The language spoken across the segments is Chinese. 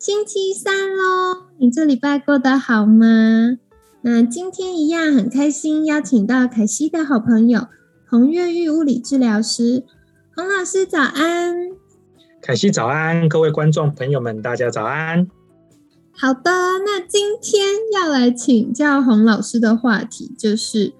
星期三喽，你这礼拜过得好吗？那今天一样很开心，邀请到凯西的好朋友洪月玉物理治疗师洪老师，早安！凯西早安，各位观众朋友们，大家早安。好的，那今天要来请教洪老师的话题就是，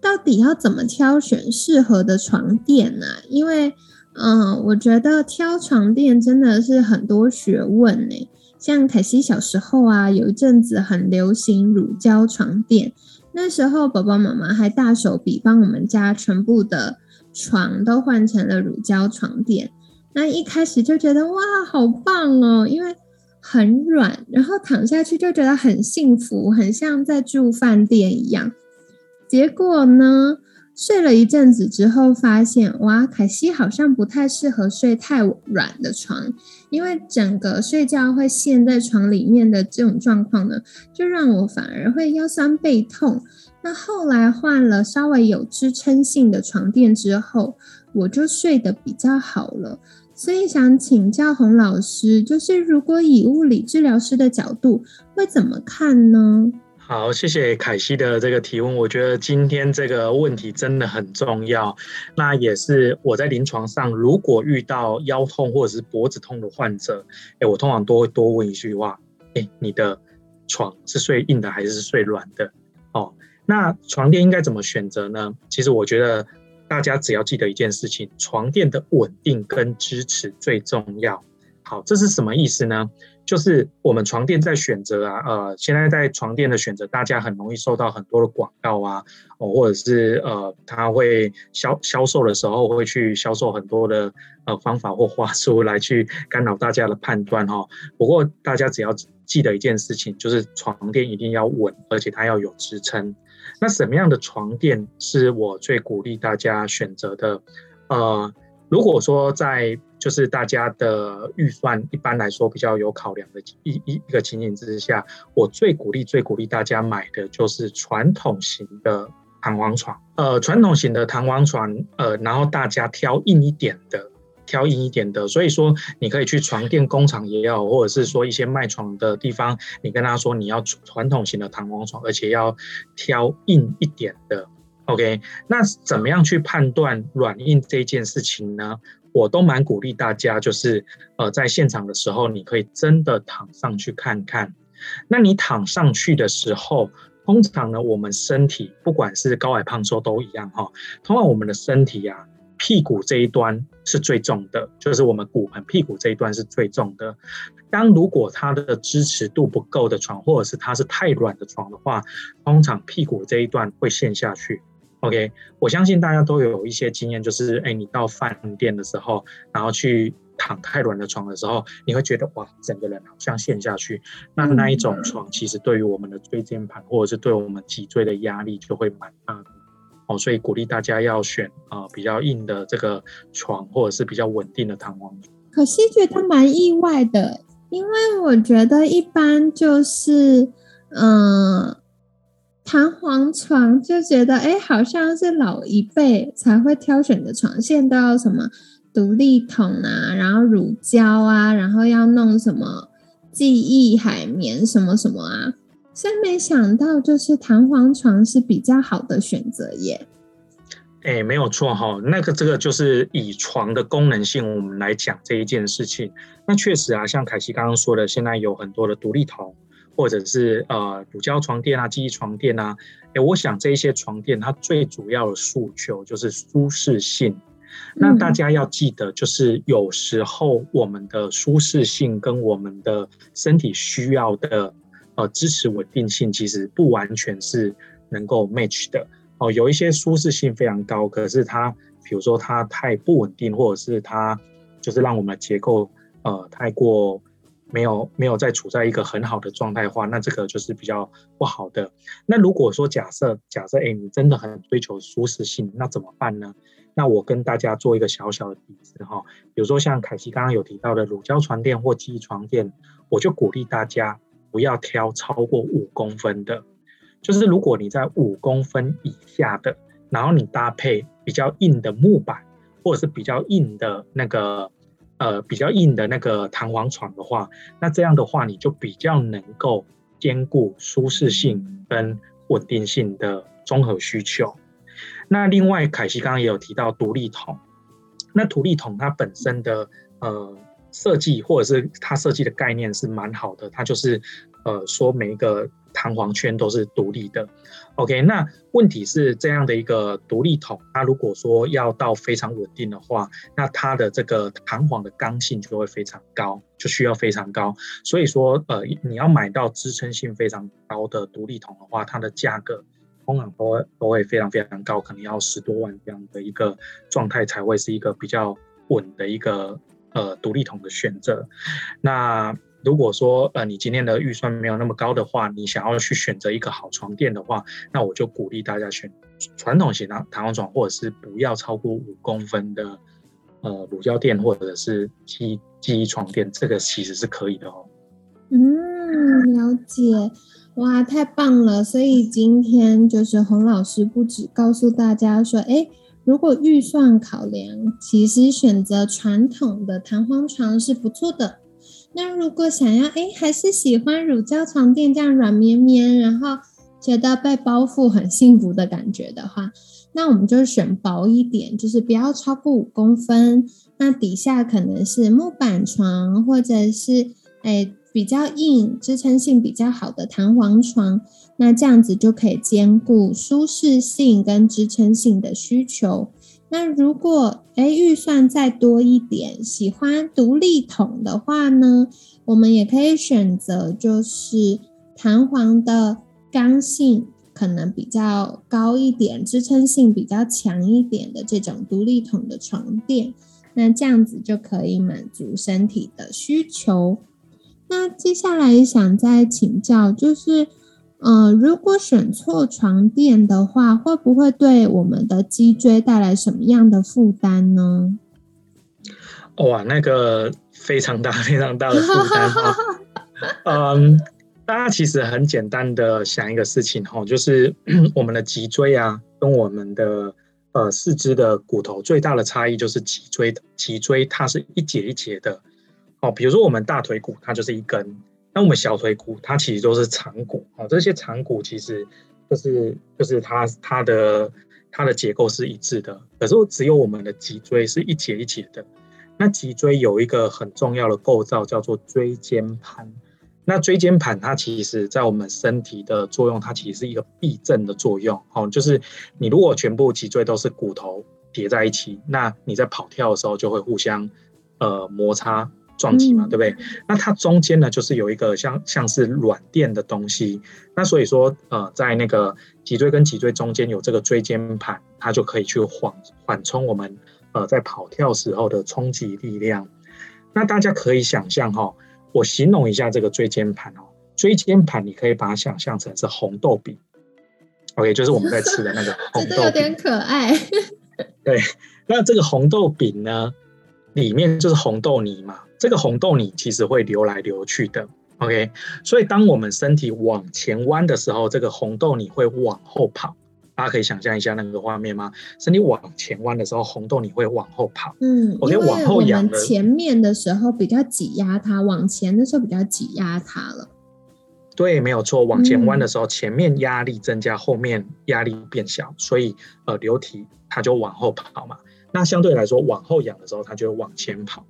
到底要怎么挑选适合的床垫呢？因为嗯，我觉得挑床垫真的是很多学问呢。像凯西小时候啊，有一阵子很流行乳胶床垫，那时候爸爸妈妈还大手笔帮我们家全部的床都换成了乳胶床垫。那一开始就觉得哇，好棒哦，因为很软，然后躺下去就觉得很幸福，很像在住饭店一样。结果呢？睡了一阵子之后，发现哇，凯西好像不太适合睡太软的床，因为整个睡觉会陷在床里面的这种状况呢，就让我反而会腰酸背痛。那后来换了稍微有支撑性的床垫之后，我就睡得比较好了。所以想请教洪老师，就是如果以物理治疗师的角度，会怎么看呢？好，谢谢凯西的这个提问。我觉得今天这个问题真的很重要。那也是我在临床上，如果遇到腰痛或者是脖子痛的患者，哎，我通常都会多问一句话：哎，你的床是睡硬的还是睡软的？哦，那床垫应该怎么选择呢？其实我觉得大家只要记得一件事情：床垫的稳定跟支持最重要。好，这是什么意思呢？就是我们床垫在选择啊，呃，现在在床垫的选择，大家很容易受到很多的广告啊，哦，或者是呃，他会销销售的时候会去销售很多的呃方法或话术来去干扰大家的判断哈。不过大家只要记得一件事情，就是床垫一定要稳，而且它要有支撑。那什么样的床垫是我最鼓励大家选择的？呃，如果说在就是大家的预算一般来说比较有考量的一一一个情形之下，我最鼓励最鼓励大家买的就是传统型的弹簧床。呃，传统型的弹簧床，呃，然后大家挑硬一点的，挑硬一点的。所以说，你可以去床垫工厂也有，或者是说一些卖床的地方，你跟他说你要传统型的弹簧床，而且要挑硬一点的。OK，那怎么样去判断软硬这件事情呢？我都蛮鼓励大家，就是呃，在现场的时候，你可以真的躺上去看看。那你躺上去的时候，通常呢，我们身体不管是高矮胖瘦都一样哈。通常我们的身体呀，屁股这一端是最重的，就是我们骨盆屁股这一端是最重的。当如果它的支持度不够的床，或者是它是太软的床的话，通常屁股这一段会陷下去。OK，我相信大家都有一些经验，就是哎，你到饭店的时候，然后去躺太软的床的时候，你会觉得哇，整个人好像陷下去。那那一种床，其实对于我们的椎间盘或者是对我们脊椎的压力就会蛮大的。哦，所以鼓励大家要选啊比较硬的这个床，或者是比较稳定的弹簧床。可惜觉得蛮意外的，因为我觉得一般就是嗯。弹簧床就觉得，哎，好像是老一辈才会挑选的床，现在都要什么独立筒啊，然后乳胶啊，然后要弄什么记忆海绵什么什么啊，真没想到，就是弹簧床是比较好的选择耶。哎，没有错哈，那个这个就是以床的功能性，我们来讲这一件事情。那确实啊，像凯西刚刚说的，现在有很多的独立筒。或者是呃乳胶床垫啊，记忆床垫啊，哎，我想这一些床垫它最主要的诉求就是舒适性。那大家要记得，就是有时候我们的舒适性跟我们的身体需要的呃支持稳定性，其实不完全是能够 match 的哦。有一些舒适性非常高，可是它比如说它太不稳定，或者是它就是让我们的结构呃太过。没有没有再处在一个很好的状态话，那这个就是比较不好的。那如果说假设假设，哎，你真的很追求舒适性，那怎么办呢？那我跟大家做一个小小的提示哈，比如说像凯西刚刚有提到的乳胶床垫或记忆床垫，我就鼓励大家不要挑超过五公分的，就是如果你在五公分以下的，然后你搭配比较硬的木板或者是比较硬的那个。呃，比较硬的那个弹簧床的话，那这样的话你就比较能够兼顾舒适性跟稳定性的综合需求。那另外，凯西刚刚也有提到独立桶，那独立桶它本身的呃设计或者是它设计的概念是蛮好的，它就是呃说每一个。弹簧圈都是独立的，OK。那问题是这样的一个独立筒，它如果说要到非常稳定的话，那它的这个弹簧的刚性就会非常高，就需要非常高。所以说，呃，你要买到支撑性非常高的独立筒的话，它的价格通常都都会非常非常高，可能要十多万这样的一个状态才会是一个比较稳的一个呃独立筒的选择。那如果说呃你今天的预算没有那么高的话，你想要去选择一个好床垫的话，那我就鼓励大家选传统型的弹簧床，或者是不要超过五公分的呃乳胶垫或者是记记忆床垫，这个其实是可以的哦。嗯，了解，哇，太棒了！所以今天就是洪老师不止告诉大家说，哎，如果预算考量，其实选择传统的弹簧床是不错的。那如果想要哎，还是喜欢乳胶床垫这样软绵绵，然后觉得被包覆很幸福的感觉的话，那我们就选薄一点，就是不要超过五公分。那底下可能是木板床，或者是哎比较硬、支撑性比较好的弹簧床。那这样子就可以兼顾舒适性跟支撑性的需求。那如果哎预算再多一点，喜欢独立筒的话呢，我们也可以选择就是弹簧的刚性可能比较高一点，支撑性比较强一点的这种独立筒的床垫，那这样子就可以满足身体的需求。那接下来想再请教就是。嗯，如果选错床垫的话，会不会对我们的脊椎带来什么样的负担呢？哇，那个非常大、非常大的负担哈。嗯，大家其实很简单的想一个事情哈，就是 我们的脊椎啊，跟我们的呃四肢的骨头最大的差异就是脊椎的脊椎它是一节一节的。哦，比如说我们大腿骨，它就是一根。那我们小腿骨它其实都是长骨啊，这些长骨其实就是就是它它的它的结构是一致的，可是只有我们的脊椎是一节一节的。那脊椎有一个很重要的构造叫做椎间盘，那椎间盘它其实在我们身体的作用，它其实是一个避震的作用哦，就是你如果全部脊椎都是骨头叠在一起，那你在跑跳的时候就会互相呃摩擦。撞击嘛，对不对？那它中间呢，就是有一个像像是软垫的东西。那所以说，呃，在那个脊椎跟脊椎中间有这个椎间盘，它就可以去缓缓冲我们呃在跑跳时候的冲击力量。那大家可以想象哈，我形容一下这个椎间盘哦，椎间盘你可以把它想象成是红豆饼，OK，就是我们在吃的那个 红豆饼，有点可爱。对，那这个红豆饼呢，里面就是红豆泥嘛。这个红豆泥其实会流来流去的，OK，所以当我们身体往前弯的时候，这个红豆泥会往后跑。大家可以想象一下那个画面吗？身体往前弯的时候，红豆你会往后跑。嗯，OK，往后仰前面的时候比较挤压它，往前的时候比较挤压它了。对，没有错。往前弯的时候，前面压力增加，后面压力变小，所以呃，流体它就往后跑嘛。那相对来说，往后仰的时候，它就会往前跑。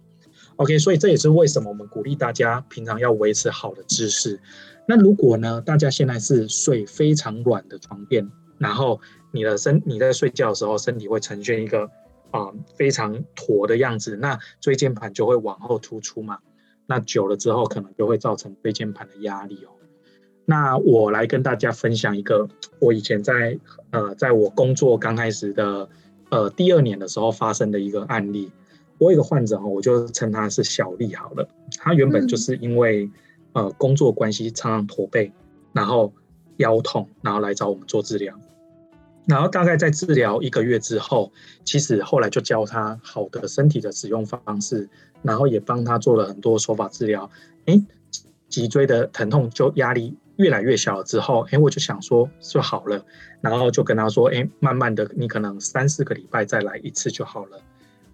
OK，所以这也是为什么我们鼓励大家平常要维持好的姿势。那如果呢，大家现在是睡非常软的床垫，然后你的身你在睡觉的时候，身体会呈现一个啊非常驼的样子，那椎间盘就会往后突出嘛。那久了之后，可能就会造成椎间盘的压力哦。那我来跟大家分享一个我以前在呃在我工作刚开始的呃第二年的时候发生的一个案例。我有一个患者哈，我就称他是小丽好了。他原本就是因为呃工作关系常常驼背，然后腰痛，然后来找我们做治疗。然后大概在治疗一个月之后，其实后来就教他好的身体的使用方式，然后也帮他做了很多手法治疗。哎，脊椎的疼痛就压力越来越小了之后，哎，我就想说就好了。然后就跟他说，哎，慢慢的，你可能三四个礼拜再来一次就好了。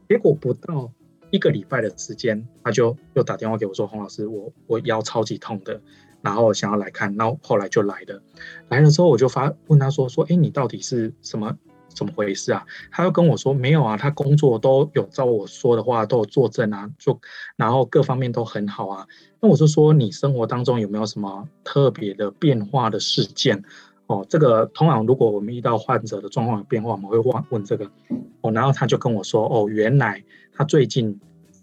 结果不到一个礼拜的时间，他就又打电话给我说，洪老师，我我腰超级痛的。然后想要来看，然后后来就来了，来了之后我就发问他说说，哎，你到底是什么怎么回事啊？他又跟我说没有啊，他工作都有照我说的话都有作证啊，就然后各方面都很好啊。那我就说你生活当中有没有什么特别的变化的事件？哦，这个通常如果我们遇到患者的状况有变化，我们会问问这个。哦，然后他就跟我说，哦，原来他最近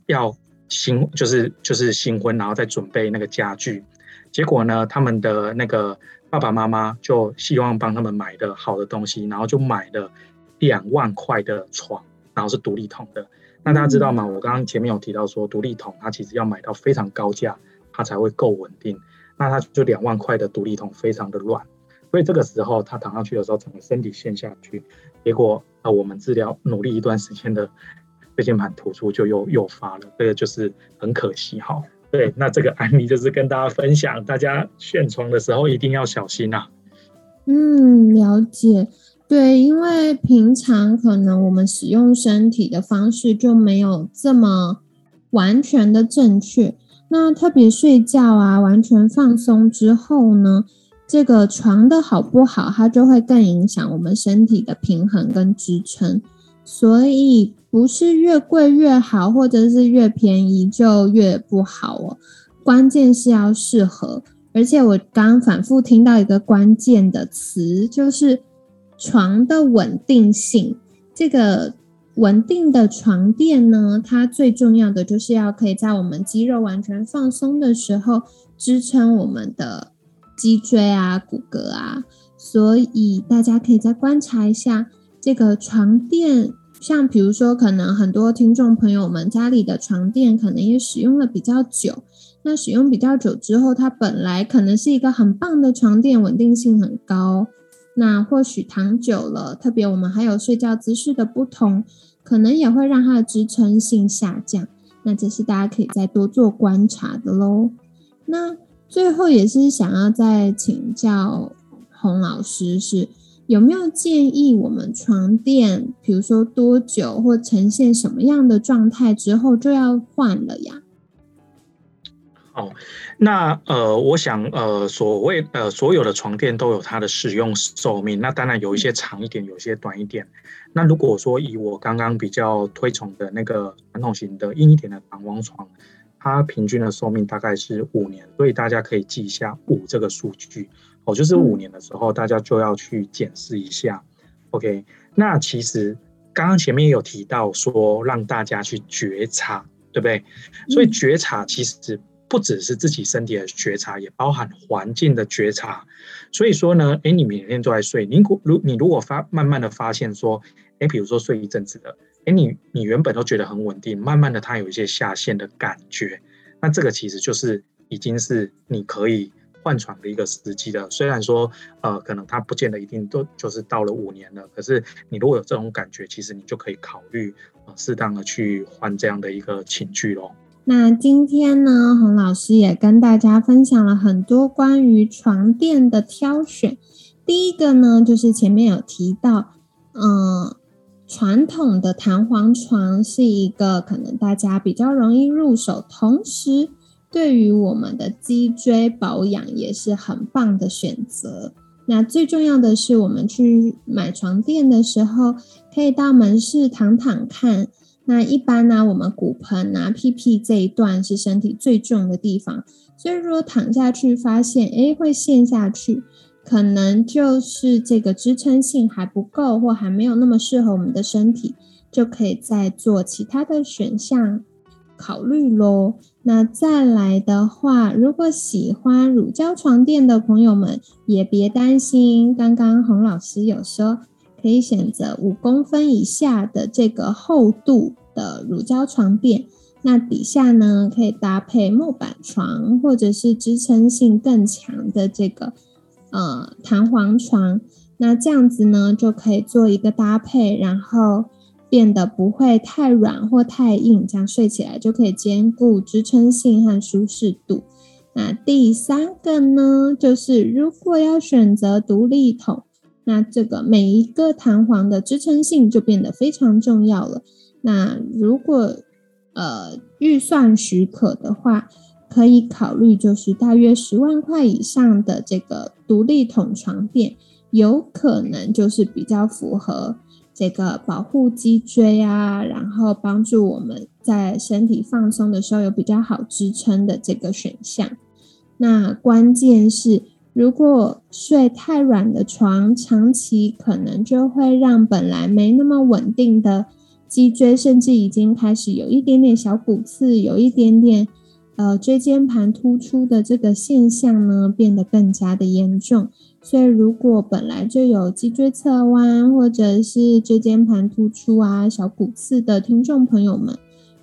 要新就是就是新婚，然后在准备那个家具。结果呢，他们的那个爸爸妈妈就希望帮他们买的好的东西，然后就买了两万块的床，然后是独立桶的。那大家知道吗？我刚刚前面有提到说，独立桶它其实要买到非常高价，它才会够稳定。那它就两万块的独立桶非常的乱，所以这个时候他躺上去的时候，整个身体陷下去。结果啊，我们治疗努力一段时间的椎间盘突出就又诱发了，这个就是很可惜哈。对，那这个案例就是跟大家分享，大家选床的时候一定要小心呐。嗯，了解。对，因为平常可能我们使用身体的方式就没有这么完全的正确。那特别睡觉啊，完全放松之后呢，这个床的好不好，它就会更影响我们身体的平衡跟支撑。所以不是越贵越好，或者是越便宜就越不好哦。关键是要适合，而且我刚反复听到一个关键的词，就是床的稳定性。这个稳定的床垫呢，它最重要的就是要可以在我们肌肉完全放松的时候支撑我们的脊椎啊、骨骼啊。所以大家可以再观察一下。这个床垫，像比如说，可能很多听众朋友们家里的床垫可能也使用了比较久。那使用比较久之后，它本来可能是一个很棒的床垫，稳定性很高。那或许躺久了，特别我们还有睡觉姿势的不同，可能也会让它的支撑性下降。那这是大家可以再多做观察的喽。那最后也是想要再请教洪老师是。有没有建议我们床垫，比如说多久或呈现什么样的状态之后就要换了呀？哦，那呃，我想呃，所谓呃，所有的床垫都有它的使用寿命，那当然有一些长一点，有些短一点。那如果说以我刚刚比较推崇的那个传统型的硬一点的弹簧床，它平均的寿命大概是五年，所以大家可以记一下五这个数据。哦，就是五年的时候，大家就要去检视一下。OK，那其实刚刚前面有提到说，让大家去觉察，对不对？所以觉察其实不只是自己身体的觉察，也包含环境的觉察。所以说呢，哎，你每天都在睡，你如你如果发慢慢的发现说，哎，比如说睡一阵子的，哎，你你原本都觉得很稳定，慢慢的它有一些下陷的感觉，那这个其实就是已经是你可以。换床的一个时机了，虽然说，呃，可能它不见得一定都就是到了五年了，可是你如果有这种感觉，其实你就可以考虑，呃，适当的去换这样的一个寝具咯。那今天呢，洪老师也跟大家分享了很多关于床垫的挑选。第一个呢，就是前面有提到，嗯，传统的弹簧床是一个可能大家比较容易入手，同时。对于我们的脊椎保养也是很棒的选择。那最重要的是，我们去买床垫的时候，可以到门市躺躺看。那一般呢，我们骨盆啊、屁屁这一段是身体最重的地方，所以如果躺下去发现，哎，会陷下去，可能就是这个支撑性还不够，或还没有那么适合我们的身体，就可以再做其他的选项。考虑喽。那再来的话，如果喜欢乳胶床垫的朋友们，也别担心。刚刚洪老师有说，可以选择五公分以下的这个厚度的乳胶床垫。那底下呢，可以搭配木板床，或者是支撑性更强的这个呃弹簧床。那这样子呢，就可以做一个搭配，然后变得不会太软或太硬，这样睡起来就可以兼顾支撑性和舒适度。那第三个呢，就是如果要选择独立筒，那这个每一个弹簧的支撑性就变得非常重要了。那如果呃，预算许可的话，可以考虑就是大约十万块以上的这个独立筒床垫，有可能就是比较符合这个保护脊椎啊，然后帮助我们在身体放松的时候有比较好支撑的这个选项。那关键是，如果睡太软的床，长期可能就会让本来没那么稳定的。脊椎甚至已经开始有一点点小骨刺，有一点点呃椎间盘突出的这个现象呢，变得更加的严重。所以，如果本来就有脊椎侧弯或者是椎间盘突出啊、小骨刺的听众朋友们，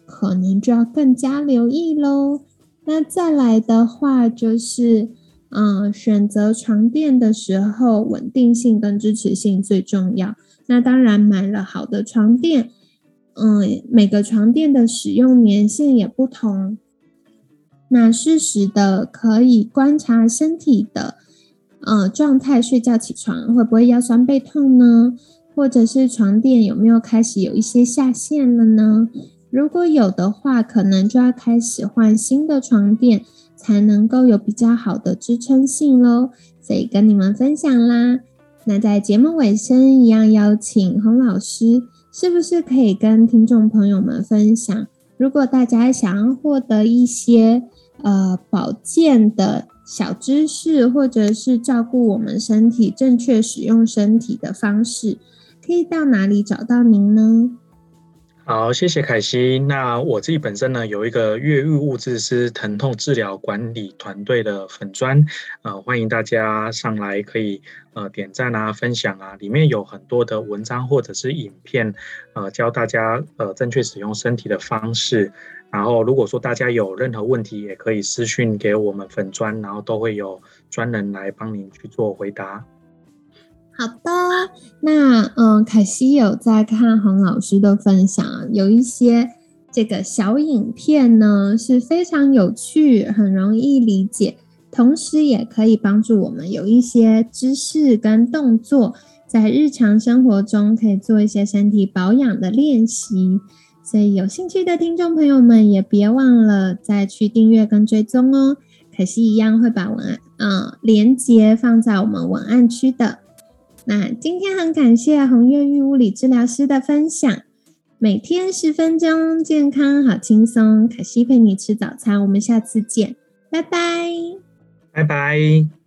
可能就要更加留意喽。那再来的话，就是嗯，选择床垫的时候，稳定性跟支持性最重要。那当然，买了好的床垫。嗯，每个床垫的使用年限也不同。那适时的可以观察身体的呃状态，睡觉起床会不会腰酸背痛呢？或者是床垫有没有开始有一些下陷了呢？如果有的话，可能就要开始换新的床垫，才能够有比较好的支撑性喽。所以跟你们分享啦。那在节目尾声，一样邀请洪老师。是不是可以跟听众朋友们分享？如果大家想要获得一些呃保健的小知识，或者是照顾我们身体正确使用身体的方式，可以到哪里找到您呢？好，谢谢凯西。那我自己本身呢，有一个越狱物质师疼痛治疗管理团队的粉砖，呃，欢迎大家上来可以呃点赞啊、分享啊，里面有很多的文章或者是影片，呃，教大家呃正确使用身体的方式。然后如果说大家有任何问题，也可以私讯给我们粉砖，然后都会有专人来帮您去做回答。好的，那嗯，凯西有在看洪老师的分享，有一些这个小影片呢是非常有趣，很容易理解，同时也可以帮助我们有一些知识跟动作，在日常生活中可以做一些身体保养的练习。所以有兴趣的听众朋友们也别忘了再去订阅跟追踪哦。凯西一样会把文案嗯连接放在我们文案区的。那今天很感谢红月玉物理治疗师的分享，每天十分钟，健康好轻松。凯西陪你吃早餐，我们下次见，拜拜，拜拜。